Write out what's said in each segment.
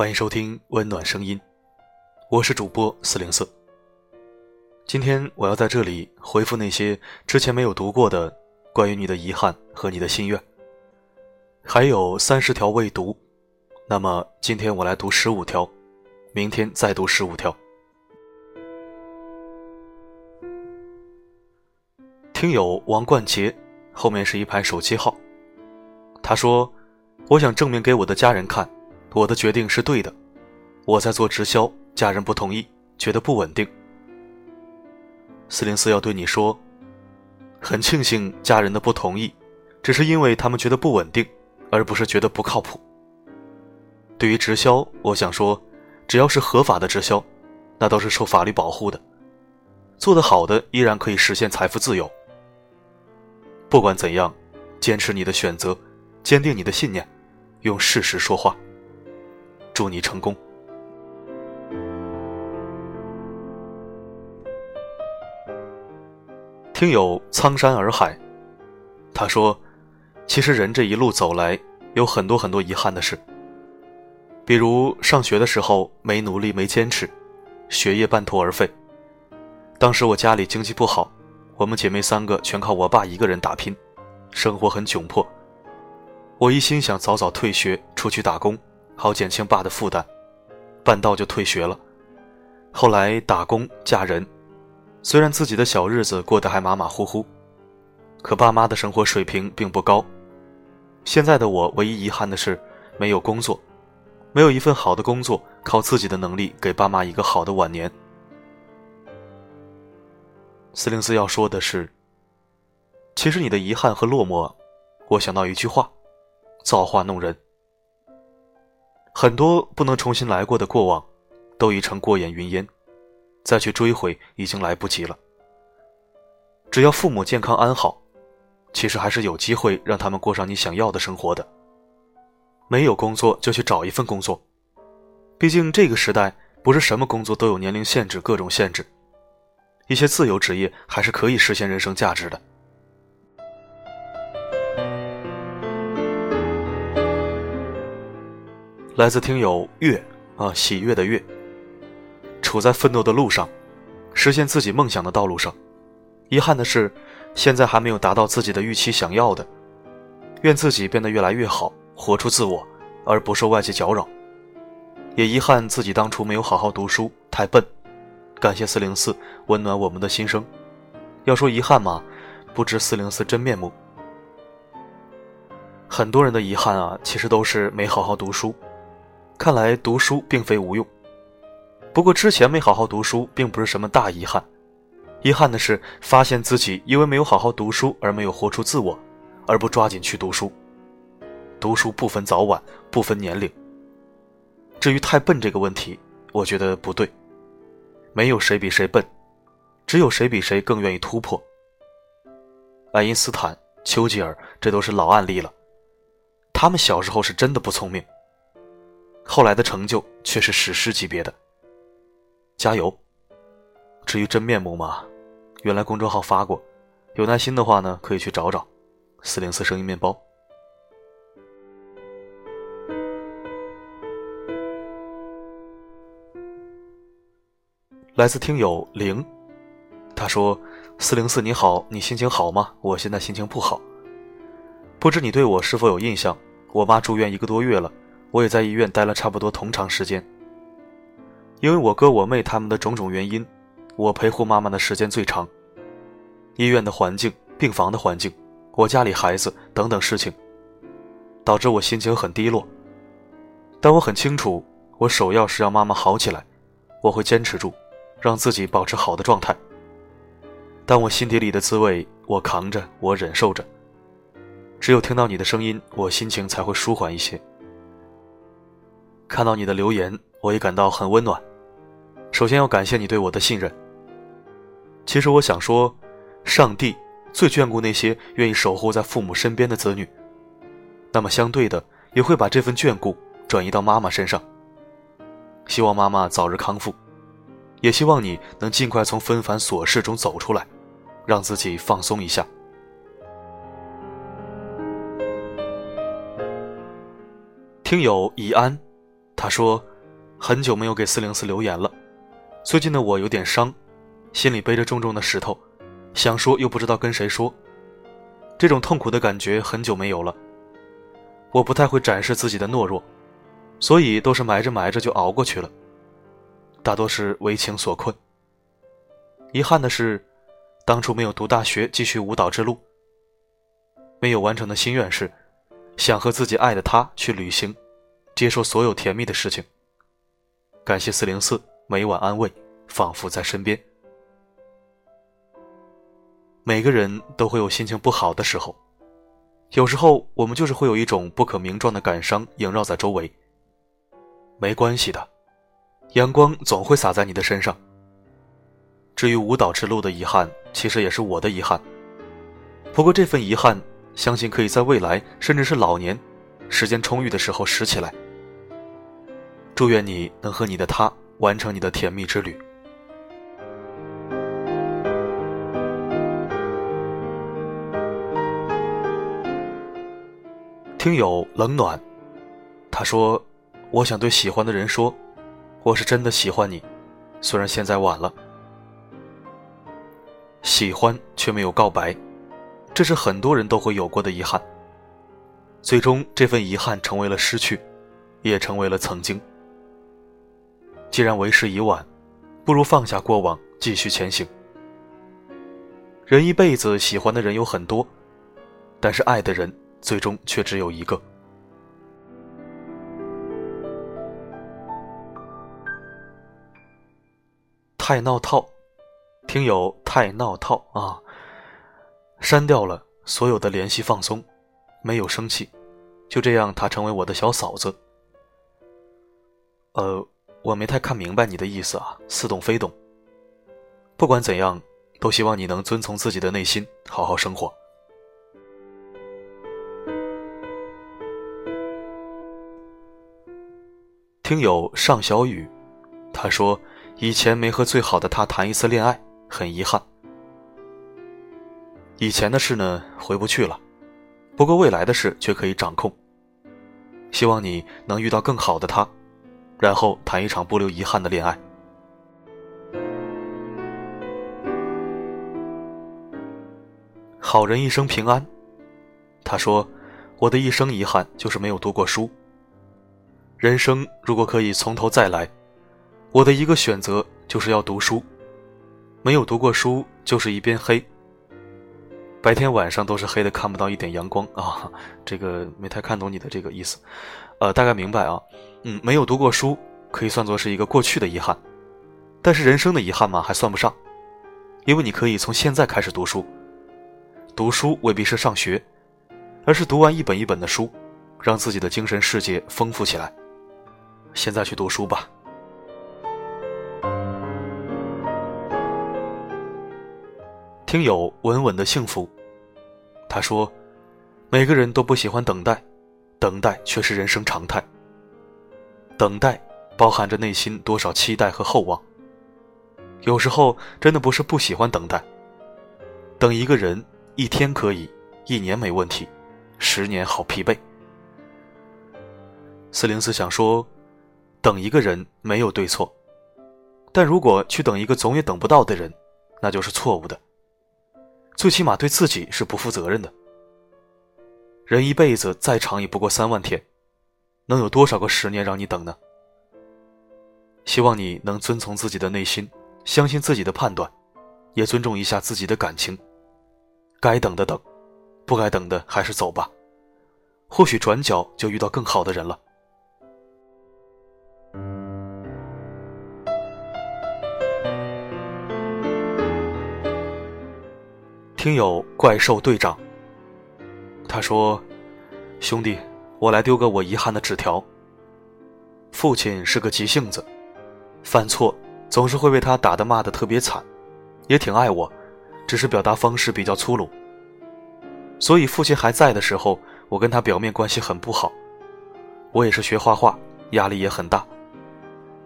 欢迎收听温暖声音，我是主播四零四。今天我要在这里回复那些之前没有读过的关于你的遗憾和你的心愿，还有三十条未读，那么今天我来读十五条，明天再读十五条。听友王冠杰，后面是一排手机号。他说：“我想证明给我的家人看。”我的决定是对的，我在做直销，家人不同意，觉得不稳定。四零四要对你说，很庆幸家人的不同意，只是因为他们觉得不稳定，而不是觉得不靠谱。对于直销，我想说，只要是合法的直销，那都是受法律保护的，做得好的依然可以实现财富自由。不管怎样，坚持你的选择，坚定你的信念，用事实说话。祝你成功。听友苍山洱海，他说：“其实人这一路走来，有很多很多遗憾的事。比如上学的时候没努力、没坚持，学业半途而废。当时我家里经济不好，我们姐妹三个全靠我爸一个人打拼，生活很窘迫。我一心想早早退学，出去打工。”好减轻爸的负担，半道就退学了。后来打工嫁人，虽然自己的小日子过得还马马虎虎，可爸妈的生活水平并不高。现在的我唯一遗憾的是没有工作，没有一份好的工作，靠自己的能力给爸妈一个好的晚年。四零四要说的是，其实你的遗憾和落寞，我想到一句话：造化弄人。很多不能重新来过的过往，都已成过眼云烟，再去追悔已经来不及了。只要父母健康安好，其实还是有机会让他们过上你想要的生活的。没有工作就去找一份工作，毕竟这个时代不是什么工作都有年龄限制、各种限制，一些自由职业还是可以实现人生价值的。来自听友月啊，喜悦的月，处在奋斗的路上，实现自己梦想的道路上。遗憾的是，现在还没有达到自己的预期想要的。愿自己变得越来越好，活出自我，而不受外界搅扰。也遗憾自己当初没有好好读书，太笨。感谢四零四温暖我们的心声。要说遗憾嘛，不知四零四真面目。很多人的遗憾啊，其实都是没好好读书。看来读书并非无用，不过之前没好好读书并不是什么大遗憾，遗憾的是发现自己因为没有好好读书而没有活出自我，而不抓紧去读书。读书不分早晚，不分年龄。至于太笨这个问题，我觉得不对，没有谁比谁笨，只有谁比谁更愿意突破。爱因斯坦、丘吉尔，这都是老案例了，他们小时候是真的不聪明。后来的成就却是史诗级别的，加油！至于真面目嘛，原来公众号发过，有耐心的话呢，可以去找找。四零四声音面包，来自听友零，他说：“四零四你好，你心情好吗？我现在心情不好。不知你对我是否有印象？我妈住院一个多月了。”我也在医院待了差不多同长时间，因为我哥我妹他们的种种原因，我陪护妈妈的时间最长。医院的环境、病房的环境、我家里孩子等等事情，导致我心情很低落。但我很清楚，我首要是让妈妈好起来，我会坚持住，让自己保持好的状态。但我心底里的滋味，我扛着，我忍受着。只有听到你的声音，我心情才会舒缓一些。看到你的留言，我也感到很温暖。首先要感谢你对我的信任。其实我想说，上帝最眷顾那些愿意守护在父母身边的子女，那么相对的也会把这份眷顾转移到妈妈身上。希望妈妈早日康复，也希望你能尽快从纷繁琐事中走出来，让自己放松一下。听友怡安。他说：“很久没有给四零四留言了。最近的我有点伤，心里背着重重的石头，想说又不知道跟谁说。这种痛苦的感觉很久没有了。我不太会展示自己的懦弱，所以都是埋着埋着就熬过去了。大多是为情所困。遗憾的是，当初没有读大学，继续舞蹈之路。没有完成的心愿是，想和自己爱的他去旅行，接受所有甜蜜的事情。感谢四零四每晚安慰，仿佛在身边。每个人都会有心情不好的时候，有时候我们就是会有一种不可名状的感伤萦绕在周围。没关系的，阳光总会洒在你的身上。至于舞蹈之路的遗憾，其实也是我的遗憾。不过这份遗憾。相信可以在未来，甚至是老年，时间充裕的时候拾起来。祝愿你能和你的他完成你的甜蜜之旅。听友冷暖，他说：“我想对喜欢的人说，我是真的喜欢你，虽然现在晚了。喜欢却没有告白。”这是很多人都会有过的遗憾。最终，这份遗憾成为了失去，也成为了曾经。既然为时已晚，不如放下过往，继续前行。人一辈子喜欢的人有很多，但是爱的人最终却只有一个。太闹套，听友太闹套啊。删掉了所有的联系，放松，没有生气，就这样，她成为我的小嫂子。呃，我没太看明白你的意思啊，似懂非懂。不管怎样，都希望你能遵从自己的内心，好好生活。听友尚小雨，他说，以前没和最好的他谈一次恋爱，很遗憾。以前的事呢，回不去了，不过未来的事却可以掌控。希望你能遇到更好的他，然后谈一场不留遗憾的恋爱。好人一生平安。他说：“我的一生遗憾就是没有读过书。人生如果可以从头再来，我的一个选择就是要读书。没有读过书，就是一边黑。”白天晚上都是黑的，看不到一点阳光啊！这个没太看懂你的这个意思，呃，大概明白啊。嗯，没有读过书，可以算作是一个过去的遗憾，但是人生的遗憾嘛，还算不上，因为你可以从现在开始读书。读书未必是上学，而是读完一本一本的书，让自己的精神世界丰富起来。现在去读书吧。听友稳稳的幸福，他说：“每个人都不喜欢等待，等待却是人生常态。等待包含着内心多少期待和厚望。有时候真的不是不喜欢等待，等一个人一天可以，一年没问题，十年好疲惫。”四零四想说，等一个人没有对错，但如果去等一个总也等不到的人，那就是错误的。最起码对自己是不负责任的。人一辈子再长也不过三万天，能有多少个十年让你等呢？希望你能遵从自己的内心，相信自己的判断，也尊重一下自己的感情。该等的等，不该等的还是走吧。或许转角就遇到更好的人了。听友怪兽队长，他说：“兄弟，我来丢个我遗憾的纸条。父亲是个急性子，犯错总是会被他打的骂的特别惨，也挺爱我，只是表达方式比较粗鲁。所以父亲还在的时候，我跟他表面关系很不好。我也是学画画，压力也很大，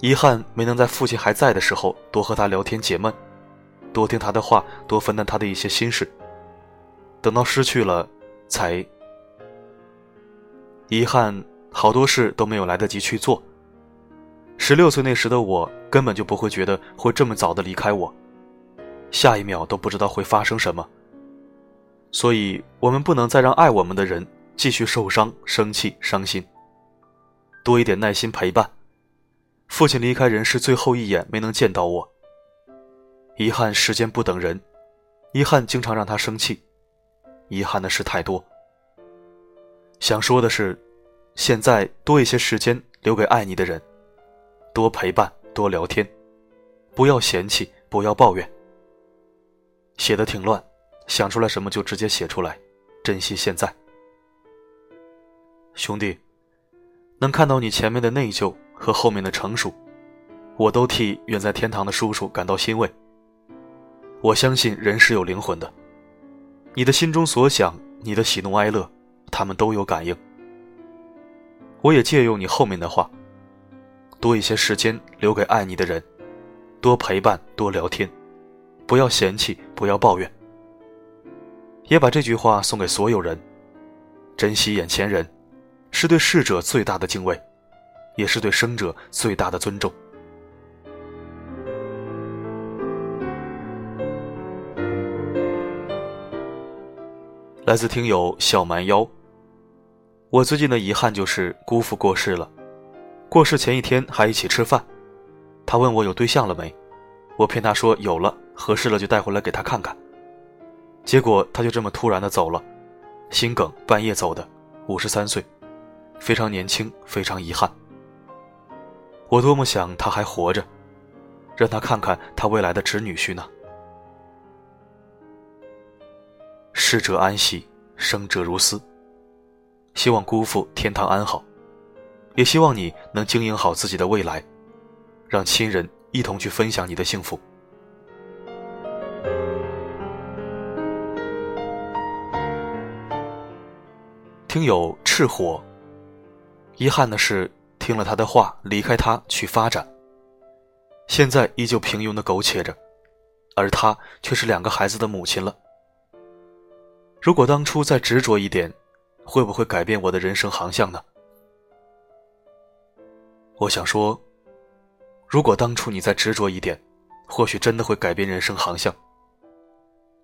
遗憾没能在父亲还在的时候多和他聊天解闷。”多听他的话，多分担他的一些心事。等到失去了，才遗憾，好多事都没有来得及去做。十六岁那时的我根本就不会觉得会这么早的离开我，下一秒都不知道会发生什么。所以，我们不能再让爱我们的人继续受伤、生气、伤心。多一点耐心陪伴。父亲离开人世最后一眼没能见到我，遗憾时间不等人，遗憾经常让他生气，遗憾的事太多。想说的是，现在多一些时间留给爱你的人，多陪伴，多聊天，不要嫌弃，不要抱怨。写的挺乱。想出来什么就直接写出来，珍惜现在，兄弟，能看到你前面的内疚和后面的成熟，我都替远在天堂的叔叔感到欣慰。我相信人是有灵魂的，你的心中所想，你的喜怒哀乐，他们都有感应。我也借用你后面的话，多一些时间留给爱你的人，多陪伴，多聊天，不要嫌弃，不要抱怨。也把这句话送给所有人：珍惜眼前人，是对逝者最大的敬畏，也是对生者最大的尊重。来自听友小蛮腰。我最近的遗憾就是姑父过世了，过世前一天还一起吃饭，他问我有对象了没，我骗他说有了，合适了就带回来给他看看。结果他就这么突然的走了，心梗半夜走的，五十三岁，非常年轻，非常遗憾。我多么想他还活着，让他看看他未来的侄女婿呢。逝者安息，生者如斯。希望姑父天堂安好，也希望你能经营好自己的未来，让亲人一同去分享你的幸福。听友赤火，遗憾的是听了他的话，离开他去发展。现在依旧平庸的苟且着，而他却是两个孩子的母亲了。如果当初再执着一点，会不会改变我的人生航向呢？我想说，如果当初你再执着一点，或许真的会改变人生航向。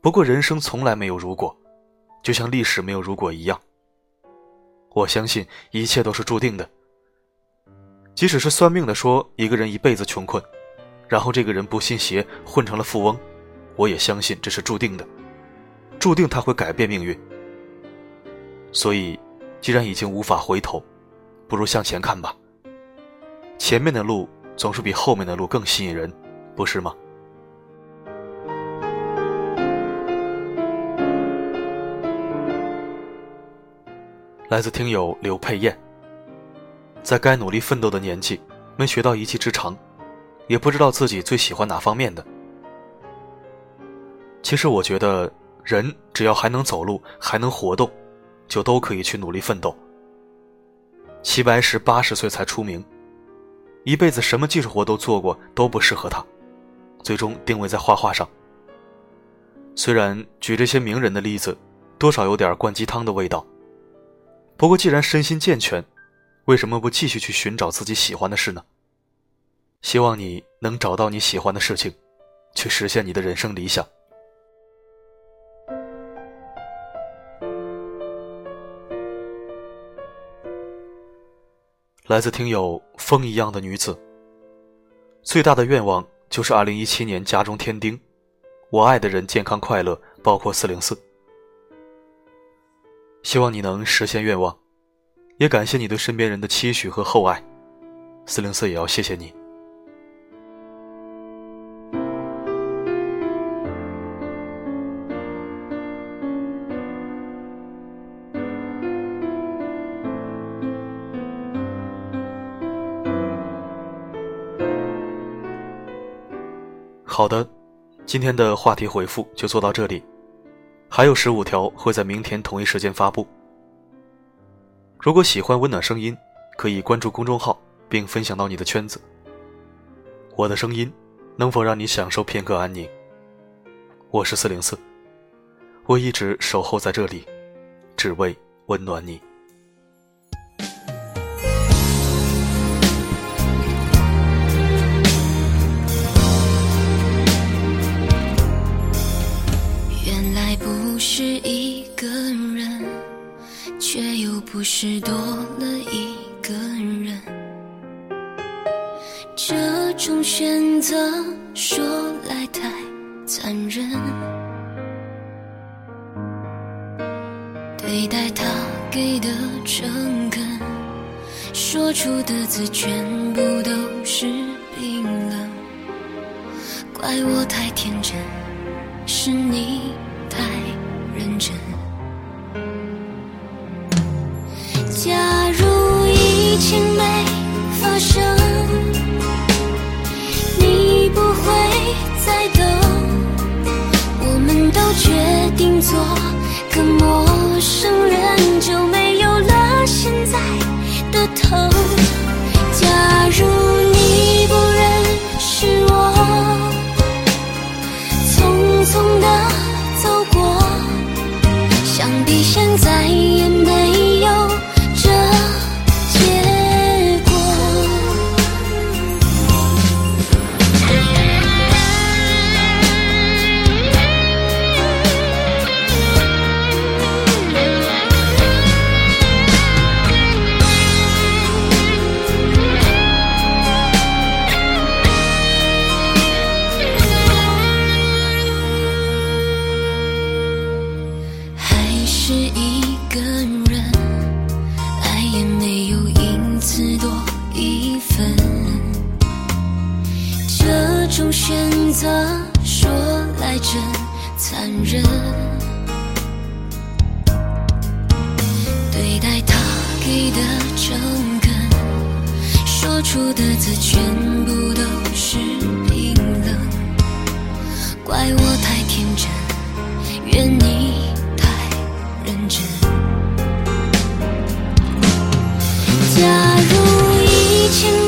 不过人生从来没有如果，就像历史没有如果一样。我相信一切都是注定的。即使是算命的说一个人一辈子穷困，然后这个人不信邪混成了富翁，我也相信这是注定的，注定他会改变命运。所以，既然已经无法回头，不如向前看吧。前面的路总是比后面的路更吸引人，不是吗？来自听友刘佩燕，在该努力奋斗的年纪，没学到一技之长，也不知道自己最喜欢哪方面的。其实我觉得，人只要还能走路，还能活动，就都可以去努力奋斗。齐白石八十岁才出名，一辈子什么技术活都做过，都不适合他，最终定位在画画上。虽然举这些名人的例子，多少有点灌鸡汤的味道。不过，既然身心健全，为什么不继续去寻找自己喜欢的事呢？希望你能找到你喜欢的事情，去实现你的人生理想。来自听友风一样的女子，最大的愿望就是二零一七年家中添丁，我爱的人健康快乐，包括四零四。希望你能实现愿望，也感谢你对身边人的期许和厚爱。四零四也要谢谢你。好的，今天的话题回复就做到这里。还有十五条会在明天同一时间发布。如果喜欢温暖声音，可以关注公众号并分享到你的圈子。我的声音能否让你享受片刻安宁？我是四零四，我一直守候在这里，只为温暖你。不是多了一个人。这种选择说来太残忍，对待他给的诚恳，说出的字全部都是冰冷。怪我太天真，是你情没发生，你不会再等。我们都决定做个陌生人，就没有了现在的疼。假如出的字全部都是冰冷。怪我太天真。怨你太认真。假如一切